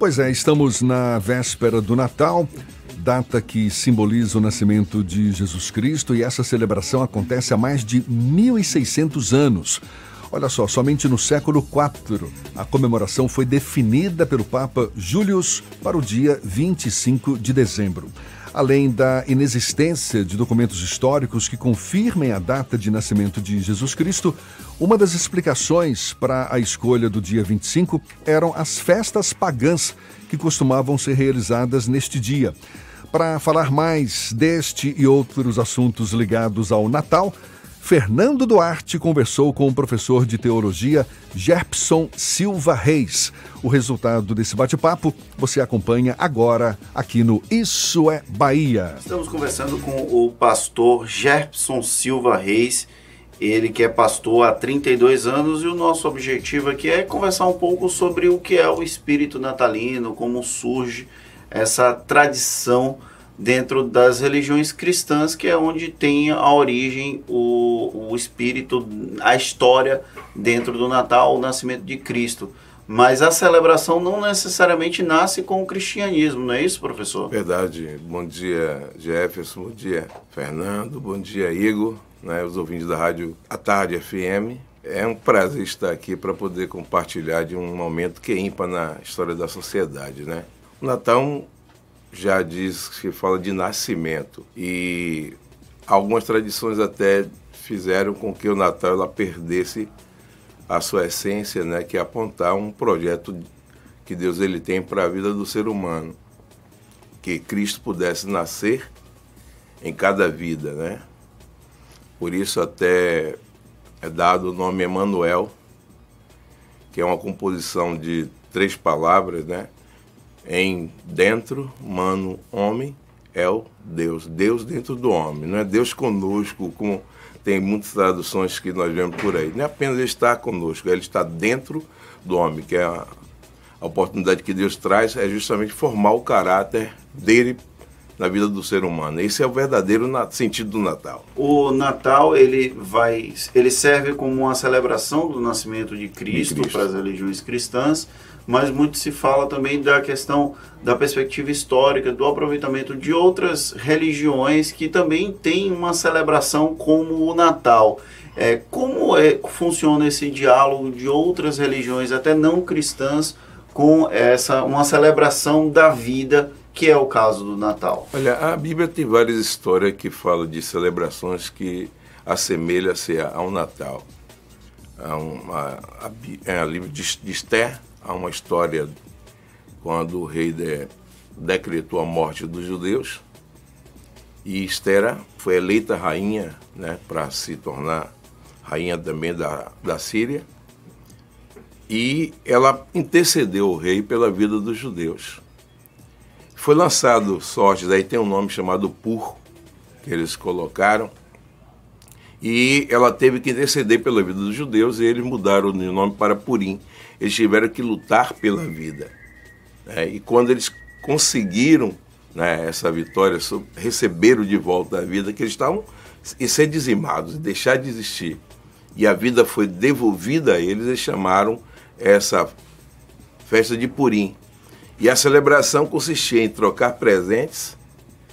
Pois é, estamos na véspera do Natal, data que simboliza o nascimento de Jesus Cristo, e essa celebração acontece há mais de 1.600 anos. Olha só, somente no século IV a comemoração foi definida pelo Papa Julius para o dia 25 de dezembro. Além da inexistência de documentos históricos que confirmem a data de nascimento de Jesus Cristo, uma das explicações para a escolha do dia 25 eram as festas pagãs que costumavam ser realizadas neste dia. Para falar mais deste e outros assuntos ligados ao Natal, Fernando Duarte conversou com o professor de teologia Gerpson Silva Reis. O resultado desse bate-papo você acompanha agora aqui no Isso é Bahia. Estamos conversando com o pastor Gerpson Silva Reis. Ele que é pastor há 32 anos e o nosso objetivo aqui é conversar um pouco sobre o que é o espírito natalino, como surge essa tradição dentro das religiões cristãs, que é onde tem a origem, o, o espírito, a história dentro do Natal, o nascimento de Cristo. Mas a celebração não necessariamente nasce com o cristianismo, não é isso, professor? Verdade. Bom dia, Jefferson. Bom dia, Fernando. Bom dia, Igor, né, os ouvintes da Rádio A Tarde FM. É um prazer estar aqui para poder compartilhar de um momento que é ímpar na história da sociedade, né? O Natal já diz que fala de nascimento e algumas tradições até fizeram com que o Natal ela perdesse a sua essência, né, que é apontar um projeto que Deus ele tem para a vida do ser humano, que Cristo pudesse nascer em cada vida, né? Por isso até é dado o nome Emanuel, que é uma composição de três palavras, né? Em dentro, mano, homem, é o Deus. Deus dentro do homem. Não é Deus conosco, como tem muitas traduções que nós vemos por aí. Não é apenas ele estar conosco, ele está dentro do homem, que é a, a oportunidade que Deus traz é justamente formar o caráter dele na vida do ser humano. Esse é o verdadeiro sentido do Natal. O Natal ele vai, ele serve como uma celebração do nascimento de Cristo, de Cristo. para as religiões cristãs mas muito se fala também da questão da perspectiva histórica, do aproveitamento de outras religiões que também têm uma celebração como o Natal. É, como é, funciona esse diálogo de outras religiões, até não cristãs, com essa uma celebração da vida, que é o caso do Natal? Olha, a Bíblia tem várias histórias que falam de celebrações que assemelham-se ao Natal. A, uma, a, a, a livro de, de Esther, há uma história quando o rei de, decretou a morte dos judeus e Estera foi eleita rainha né, para se tornar rainha também da, da Síria e ela intercedeu o rei pela vida dos judeus. Foi lançado sortes, aí tem um nome chamado Pur, que eles colocaram, e ela teve que interceder pela vida dos judeus e eles mudaram o nome para Purim eles tiveram que lutar pela vida. Né? E quando eles conseguiram né, essa vitória, receberam de volta a vida, que eles estavam e ser dizimados, deixar de existir. E a vida foi devolvida a eles, eles chamaram essa festa de Purim. E a celebração consistia em trocar presentes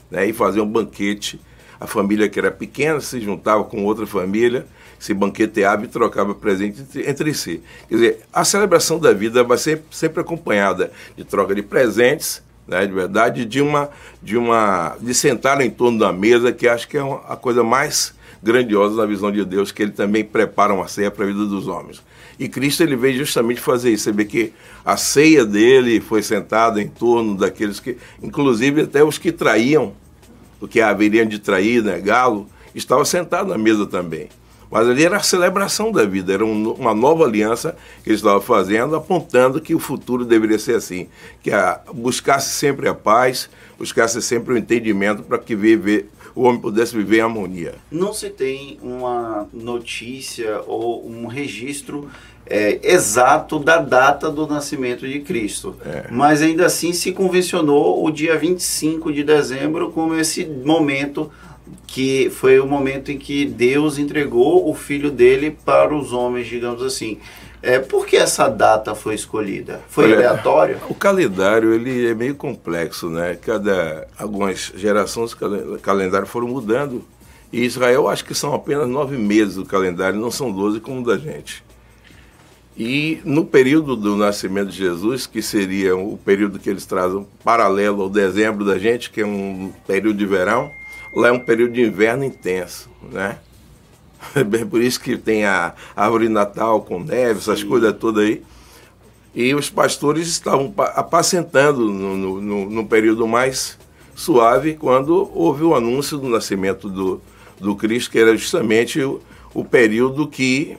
né, e fazer um banquete. A família que era pequena se juntava com outra família se banqueteava e trocava presente entre si. Quer dizer, a celebração da vida vai ser sempre acompanhada de troca de presentes, né, de verdade, de uma, de uma, de sentar em torno da mesa, que acho que é uma, a coisa mais grandiosa na visão de Deus, que ele também prepara uma ceia para a vida dos homens. E Cristo ele veio justamente fazer isso. Você vê que a ceia dele foi sentada em torno daqueles que, inclusive até os que traíam, o que haveriam de trair, negá-lo, né, estavam sentados na mesa também. Mas ali era a celebração da vida, era um, uma nova aliança que eles estavam fazendo, apontando que o futuro deveria ser assim, que a, buscasse sempre a paz, buscasse sempre o entendimento para que viver, o homem pudesse viver em harmonia. Não se tem uma notícia ou um registro é, exato da data do nascimento de Cristo. É. Mas ainda assim se convencionou o dia 25 de dezembro como esse momento que foi o momento em que Deus entregou o filho dele para os homens, digamos assim. É, por que essa data foi escolhida? Foi Olha, aleatório? O calendário ele é meio complexo, né? Cada algumas gerações o calendário foram mudando. E Israel acho que são apenas nove meses do calendário, não são doze como o da gente. E no período do nascimento de Jesus, que seria o período que eles trazem paralelo ao dezembro da gente, que é um período de verão, lá é um período de inverno intenso, né? É por isso que tem a árvore Natal com neve, essas Sim. coisas todas aí. E os pastores estavam apacentando no, no, no, período mais suave, quando houve o anúncio do nascimento do, do Cristo, que era justamente o, o período que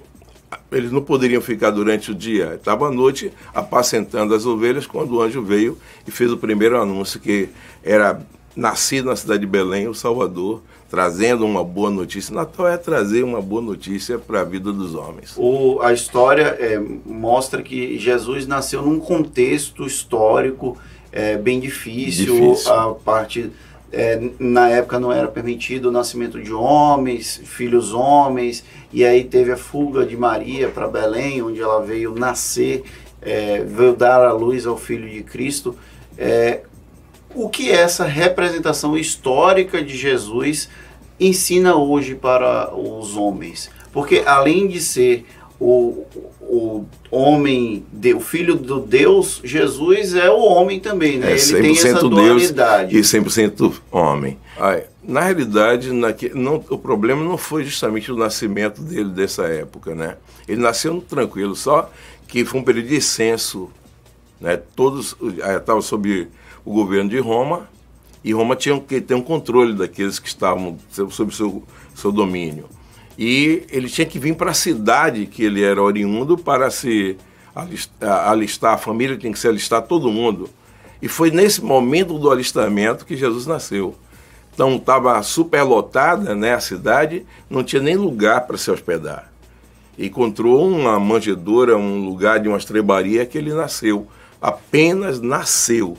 eles não poderiam ficar durante o dia. Estava à noite apacentando as ovelhas quando o anjo veio e fez o primeiro anúncio que era nascido na cidade de Belém, o Salvador, trazendo uma boa notícia. Natal é trazer uma boa notícia para a vida dos homens. O, a história é, mostra que Jesus nasceu num contexto histórico é, bem difícil, difícil. a partir é, na época não era permitido o nascimento de homens, filhos homens, e aí teve a fuga de Maria para Belém, onde ela veio nascer, é, veio dar a luz ao Filho de Cristo. É, o que essa representação histórica de Jesus ensina hoje para os homens? Porque além de ser o, o homem, o filho do Deus, Jesus é o homem também, né? É Ele tem essa dualidade. Deus e 100% homem. Ai, na realidade, naque, não, o problema não foi justamente o nascimento dele dessa época, né? Ele nasceu tranquilo, só que foi um período de censo, né? Todos estavam sob o governo de Roma e Roma tinha que ter um controle daqueles que estavam sob seu, seu domínio. E ele tinha que vir para a cidade que ele era oriundo para se alistar, alistar, a família tinha que se alistar todo mundo. E foi nesse momento do alistamento que Jesus nasceu. Então estava superlotada né, a cidade, não tinha nem lugar para se hospedar. Encontrou uma manjedoura, um lugar de uma estrebaria que ele nasceu. Apenas nasceu.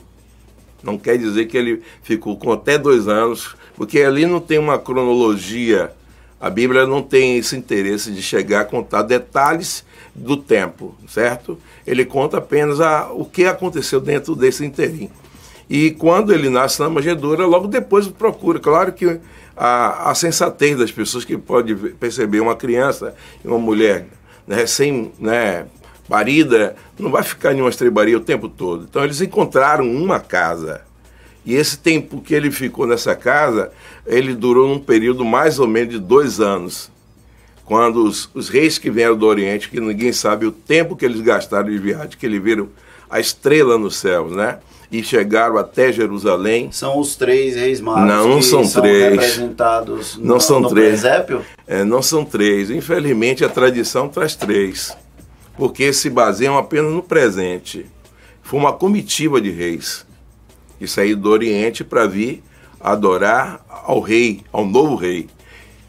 Não quer dizer que ele ficou com até dois anos, porque ali não tem uma cronologia a Bíblia não tem esse interesse de chegar a contar detalhes do tempo, certo? Ele conta apenas a, o que aconteceu dentro desse interim. E quando ele nasce na manjedoura, logo depois procura. Claro que a, a sensatez das pessoas que pode perceber uma criança e uma mulher né, recém né, não vai ficar em uma estrebaria o tempo todo. Então eles encontraram uma casa e esse tempo que ele ficou nessa casa, ele durou num período mais ou menos de dois anos. Quando os, os reis que vieram do Oriente, que ninguém sabe o tempo que eles gastaram de viagem, que eles viram a estrela no céu, né? E chegaram até Jerusalém. São os três reis magos não, não são, são três. representados não no, são no três. É, não são três. Infelizmente, a tradição traz três, porque se baseiam apenas no presente. Foi uma comitiva de reis que saíram do Oriente para vir adorar ao rei, ao novo rei.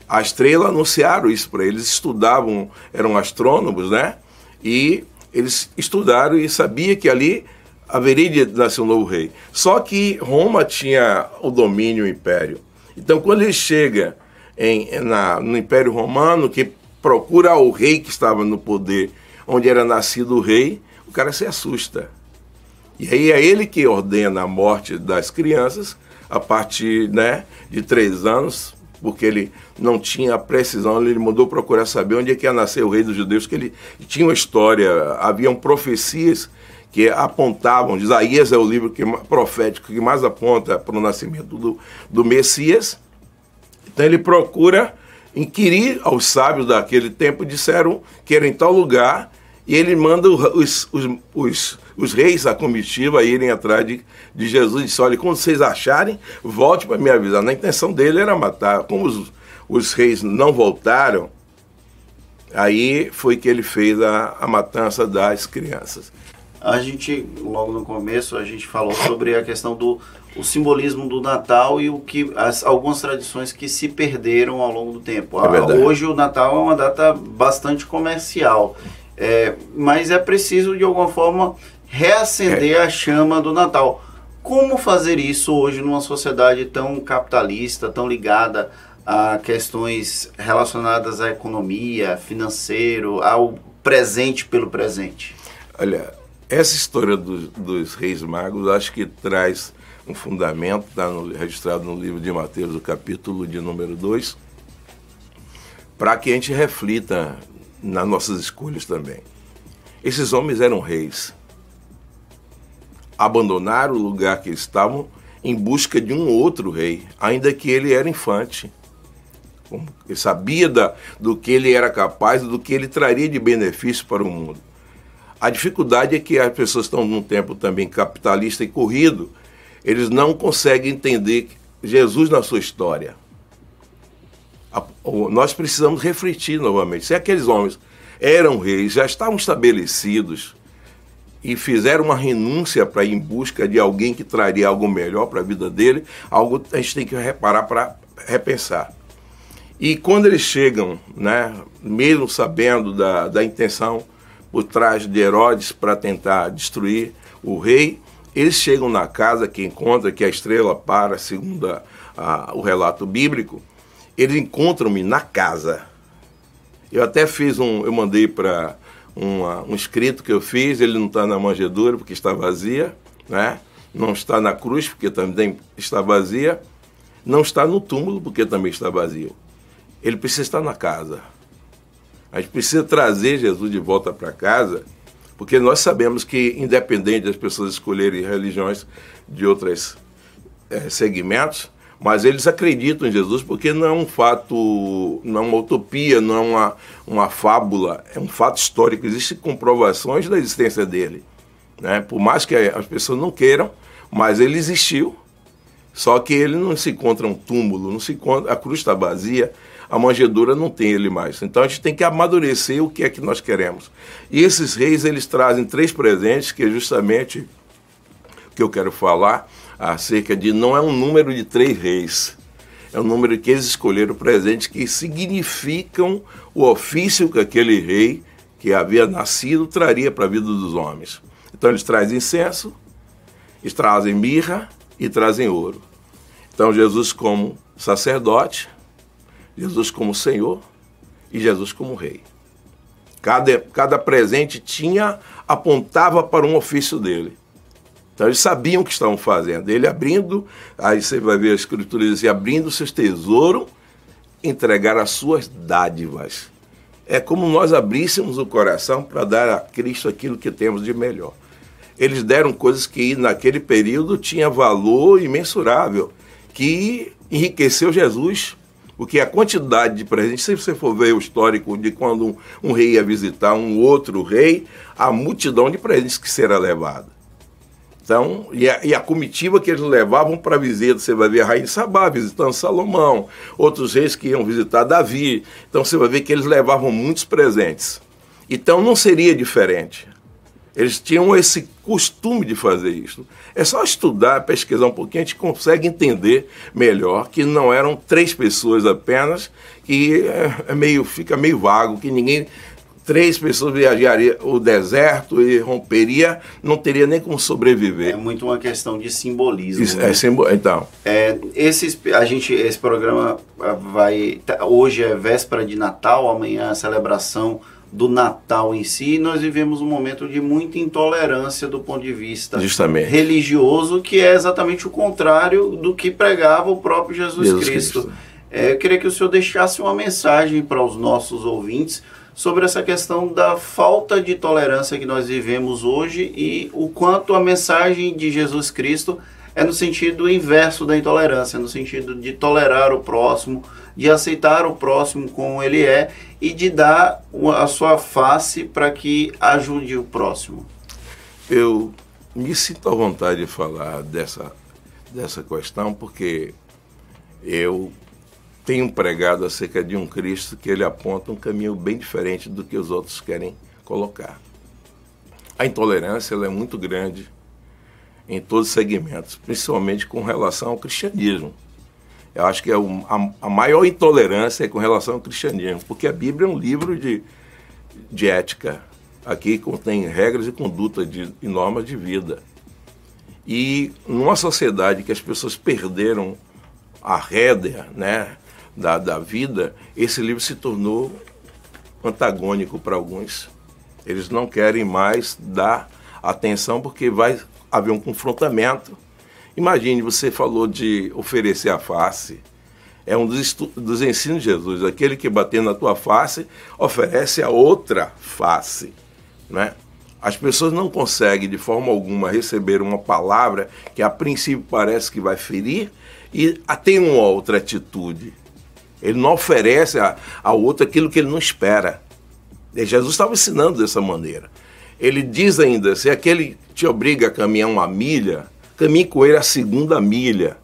A estrela anunciaram isso para eles, estudavam, eram astrônomos, né? E eles estudaram e sabia que ali haveria de nascer um novo rei. Só que Roma tinha o domínio, o império. Então, quando ele chega em, na, no Império Romano, que procura o rei que estava no poder, onde era nascido o rei, o cara se assusta. E aí é ele que ordena a morte das crianças a partir né, de três anos, porque ele não tinha precisão, ele mandou procurar saber onde é que ia nascer o rei dos judeus, que ele tinha uma história, haviam profecias que apontavam, Isaías é o livro que, profético que mais aponta para o nascimento do, do Messias. Então ele procura inquirir aos sábios daquele tempo, disseram que era em tal lugar, e ele manda os, os, os, os reis, a comitiva, irem atrás de, de Jesus e disse: Olha, quando vocês acharem, volte para me avisar. Na intenção dele era matar. Como os, os reis não voltaram, aí foi que ele fez a, a matança das crianças. A gente, logo no começo, a gente falou sobre a questão do o simbolismo do Natal e o que as, algumas tradições que se perderam ao longo do tempo. É hoje o Natal é uma data bastante comercial, é, mas é preciso de alguma forma reacender é. a chama do Natal. Como fazer isso hoje numa sociedade tão capitalista, tão ligada a questões relacionadas à economia, financeiro, ao presente pelo presente? Olha, essa história dos, dos reis magos acho que traz um fundamento, está registrado no livro de Mateus, o capítulo de número 2, para que a gente reflita nas nossas escolhas também. Esses homens eram reis. Abandonaram o lugar que estavam em busca de um outro rei, ainda que ele era infante. Ele sabia da, do que ele era capaz, do que ele traria de benefício para o mundo. A dificuldade é que as pessoas estão num tempo também capitalista e corrido, eles não conseguem entender Jesus na sua história. nós precisamos refletir novamente. Se aqueles homens eram reis, já estavam estabelecidos e fizeram uma renúncia para ir em busca de alguém que traria algo melhor para a vida dele, algo a gente tem que reparar para repensar. E quando eles chegam, né, mesmo sabendo da, da intenção por trás de Herodes para tentar destruir o rei, eles chegam na casa que encontra que a estrela para, segundo a, a, o relato bíblico, eles encontram-me na casa. Eu até fiz um, eu mandei para um escrito que eu fiz, ele não está na manjedoura porque está vazia, né? não está na cruz porque também está vazia, não está no túmulo porque também está vazio ele precisa estar na casa. A gente precisa trazer Jesus de volta para casa, porque nós sabemos que, independente das pessoas escolherem religiões de outros é, segmentos, mas eles acreditam em Jesus porque não é um fato, não é uma utopia, não é uma, uma fábula, é um fato histórico. Existem comprovações da existência dele. Né? Por mais que as pessoas não queiram, mas ele existiu. Só que ele não se encontra um túmulo, não se encontra, a cruz está vazia, a manjedoura não tem ele mais. Então a gente tem que amadurecer o que é que nós queremos. E esses reis, eles trazem três presentes, que é justamente o que eu quero falar acerca de não é um número de três reis. É um número que eles escolheram presentes que significam o ofício que aquele rei que havia nascido traria para a vida dos homens. Então eles trazem incenso, eles trazem mirra e trazem ouro. Então Jesus como sacerdote, Jesus como Senhor e Jesus como Rei. Cada, cada presente tinha, apontava para um ofício dele. Então eles sabiam o que estavam fazendo. Ele abrindo, aí você vai ver a escritura dizer, abrindo seus tesouros, entregar as suas dádivas. É como nós abríssemos o coração para dar a Cristo aquilo que temos de melhor. Eles deram coisas que naquele período tinha valor imensurável, que enriqueceu Jesus porque a quantidade de presentes, se você for ver o histórico de quando um, um rei ia visitar um outro rei, a multidão de presentes que será levada. Então, e a, e a, comitiva que eles levavam para visita, você vai ver a rainha Sabá visitando Salomão, outros reis que iam visitar Davi. Então você vai ver que eles levavam muitos presentes. Então não seria diferente. Eles tinham esse costume de fazer isso. É só estudar, pesquisar um pouquinho, a gente consegue entender melhor que não eram três pessoas apenas, que é, é meio, fica meio vago, que ninguém. Três pessoas viajariam o deserto e romperia, não teria nem como sobreviver. É muito uma questão de simbolismo. Isso, né? é simbo então. É, esse, a gente, esse programa vai. Tá, hoje é véspera de Natal, amanhã é a celebração do Natal em si, nós vivemos um momento de muita intolerância do ponto de vista Justamente. religioso, que é exatamente o contrário do que pregava o próprio Jesus, Jesus Cristo. Cristo. É, eu queria que o senhor deixasse uma mensagem para os nossos ouvintes sobre essa questão da falta de tolerância que nós vivemos hoje e o quanto a mensagem de Jesus Cristo é no sentido inverso da intolerância, no sentido de tolerar o próximo, de aceitar o próximo como ele é e de dar a sua face para que ajude o próximo. Eu me sinto à vontade de falar dessa, dessa questão porque eu tenho pregado acerca de um Cristo que ele aponta um caminho bem diferente do que os outros querem colocar. A intolerância é muito grande em todos os segmentos, principalmente com relação ao cristianismo. Eu acho que é a, maior intolerância é com relação ao cristianismo, porque a Bíblia é um livro de, de ética. Aqui contém regras e conduta e normas de vida. E numa sociedade que as pessoas perderam a rédea né, da, da vida, esse livro se tornou antagônico para alguns Eles não querem mais dar atenção porque vai haver um confrontamento. Imagine, você falou de oferecer a face. É um dos, dos ensinos de Jesus. Aquele que bater na tua face oferece a outra face. Né? As pessoas não conseguem, de forma alguma, receber uma palavra que a princípio parece que vai ferir e tem uma outra atitude. Ele não oferece a, a outra aquilo que ele não espera. E Jesus estava ensinando dessa maneira. Ele diz ainda: se aquele te obriga a caminhar uma milha, caminhe com ele a segunda milha.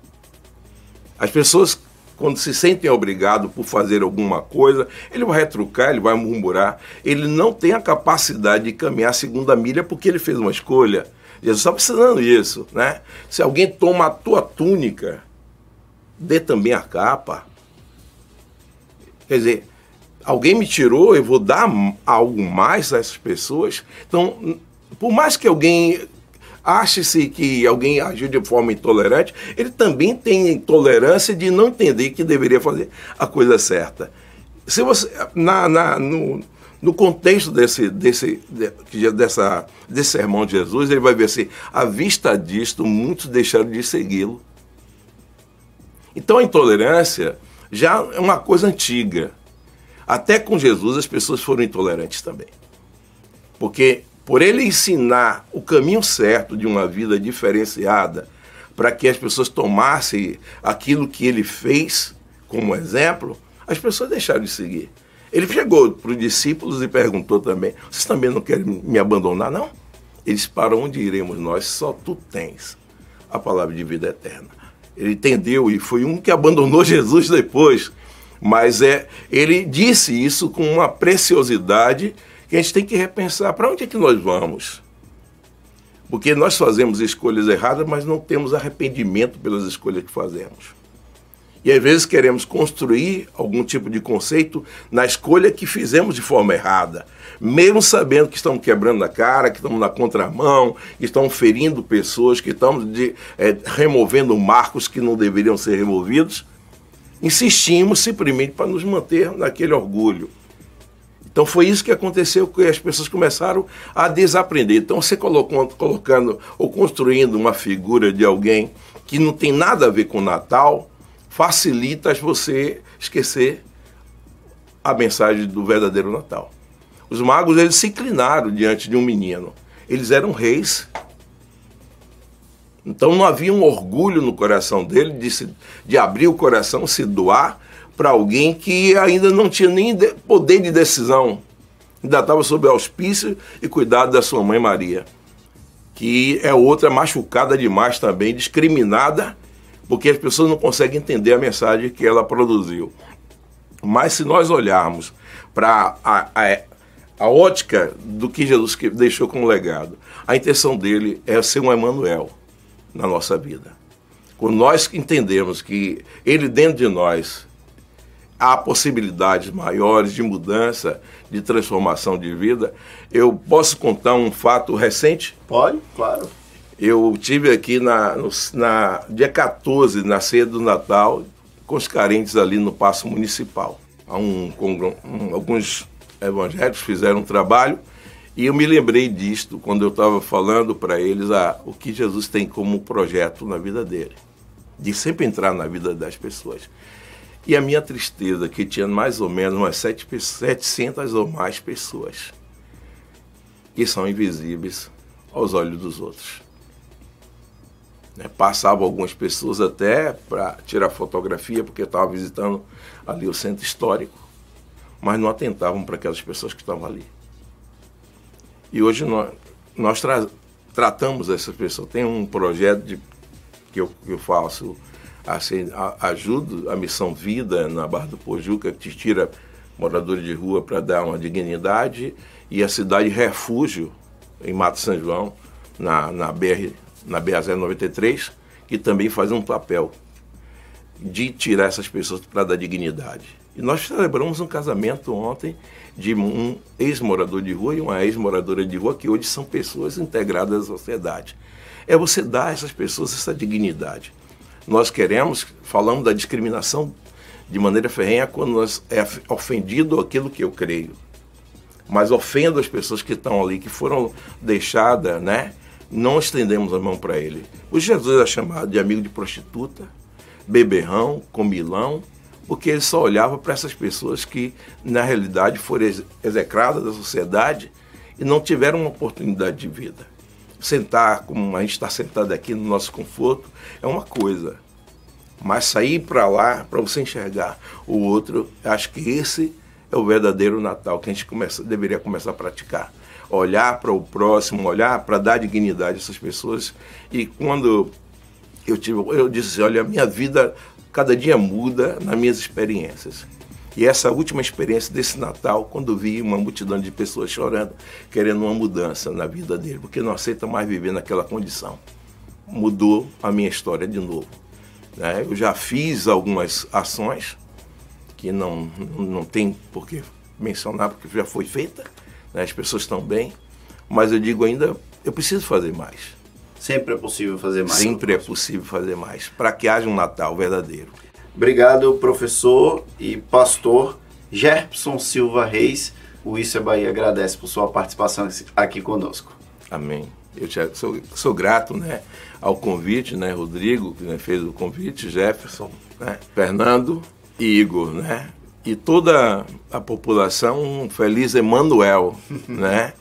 As pessoas, quando se sentem obrigados por fazer alguma coisa, ele vai retrucar, ele vai murmurar. Ele não tem a capacidade de caminhar a segunda milha porque ele fez uma escolha. Jesus estava ensinando isso, né? Se alguém toma a tua túnica, dê também a capa. Quer dizer, alguém me tirou, eu vou dar algo mais a essas pessoas. Então, por mais que alguém ache-se que alguém agiu de forma intolerante, ele também tem intolerância de não entender que deveria fazer a coisa certa. Se você na, na no, no contexto desse, desse, de, dessa, desse sermão de Jesus, ele vai ver assim: à vista disto, muitos deixaram de segui-lo. Então a intolerância já é uma coisa antiga. Até com Jesus as pessoas foram intolerantes também. Porque por ele ensinar o caminho certo de uma vida diferenciada, para que as pessoas tomassem aquilo que ele fez como exemplo, as pessoas deixaram de seguir. Ele chegou para os discípulos e perguntou também: Vocês também não querem me abandonar, não? Eles, para onde iremos nós? Só tu tens a palavra de vida eterna. Ele entendeu e foi um que abandonou Jesus depois. Mas é, ele disse isso com uma preciosidade que a gente tem que repensar para onde é que nós vamos. Porque nós fazemos escolhas erradas, mas não temos arrependimento pelas escolhas que fazemos. E às vezes queremos construir algum tipo de conceito na escolha que fizemos de forma errada, mesmo sabendo que estamos quebrando a cara, que estamos na contramão, que estamos ferindo pessoas, que estamos de, é, removendo marcos que não deveriam ser removidos. Insistimos simplesmente para nos manter naquele orgulho. Então foi isso que aconteceu, que as pessoas começaram a desaprender. Então você colocou, colocando ou construindo uma figura de alguém que não tem nada a ver com o Natal, facilita você esquecer a mensagem do verdadeiro Natal. Os magos eles se inclinaram diante de um menino. Eles eram reis. Então não havia um orgulho no coração dele de, se, de abrir o coração, se doar para alguém que ainda não tinha nem de, poder de decisão. Ainda estava sob auspício e cuidado da sua mãe Maria, que é outra machucada demais também, discriminada porque as pessoas não conseguem entender a mensagem que ela produziu. Mas se nós olharmos para a, a, a, ótica do que Jesus deixou como legado, a intenção dele é ser um Emmanuel na nossa vida. Quando nós entendemos que ele dentro de nós há possibilidades maiores de mudança, de transformação de vida, eu posso contar um fato recente? Pode, claro. Eu tive aqui na, no, na dia 14, na ceia do Natal, com os carentes ali no Paço Municipal. Um, um, alguns evangélicos fizeram um trabalho e eu me lembrei disto quando eu estava falando para eles ah, o que Jesus tem como projeto na vida dele, de sempre entrar na vida das pessoas. E a minha tristeza, que tinha mais ou menos umas 700 ou mais pessoas que são invisíveis aos olhos dos outros. Né? Passavam algumas pessoas até para tirar fotografia, porque estava visitando ali o centro histórico, mas não atentavam para aquelas pessoas que estavam ali. E hoje nós, nós tra tratamos essas pessoas. Tem um projeto de, que, eu, que eu faço, assim, a, ajudo a Missão Vida na Barra do Pojuca, que tira moradores de rua para dar uma dignidade, e a cidade Refúgio, em Mato São João, na, na BR na BA-093, que também faz um papel de tirar essas pessoas para dar dignidade. E nós celebramos um casamento ontem de um ex-morador de rua e uma ex-moradora de rua, que hoje são pessoas integradas à sociedade. É você dar a essas pessoas essa dignidade. Nós queremos, falamos da discriminação de maneira ferrenha quando nós é ofendido aquilo que eu creio. mas ofendo as pessoas que estão ali, que foram deixadas, né? Não estendemos a mão para ele. O Jesus é chamado de amigo de prostituta, beberrão, comilão, porque ele só olhava para essas pessoas que, na realidade, foram execradas da sociedade e não tiveram uma oportunidade de vida. Sentar, como a gente está sentado aqui no nosso conforto, é uma coisa. Mas sair para lá, para você enxergar o outro, acho que esse é o verdadeiro Natal que a gente começa, deveria começar a praticar. Olhar para o próximo, olhar para dar dignidade a essas pessoas. E quando eu tive, eu disse, olha, a minha vida cada dia muda nas minhas experiências. E essa última experiência desse Natal, quando vi uma multidão de pessoas chorando, querendo uma mudança na vida dele, porque não aceita mais viver naquela condição. Mudou a minha história de novo. Né? Eu já fiz algumas ações que não, não tem por que mencionar, porque já foi feita, né? as pessoas estão bem, mas eu digo ainda, eu preciso fazer mais. Sempre é possível fazer mais. Sempre é possível fazer mais, para que haja um Natal verdadeiro. Obrigado, professor e pastor Gerson Silva Reis. O Isso é Bahia agradece por sua participação aqui conosco. Amém. Eu te, sou, sou grato né, ao convite, né, Rodrigo, que né, fez o convite, Jefferson, né, Fernando e Igor, né? E toda a população, um feliz Emanuel, né?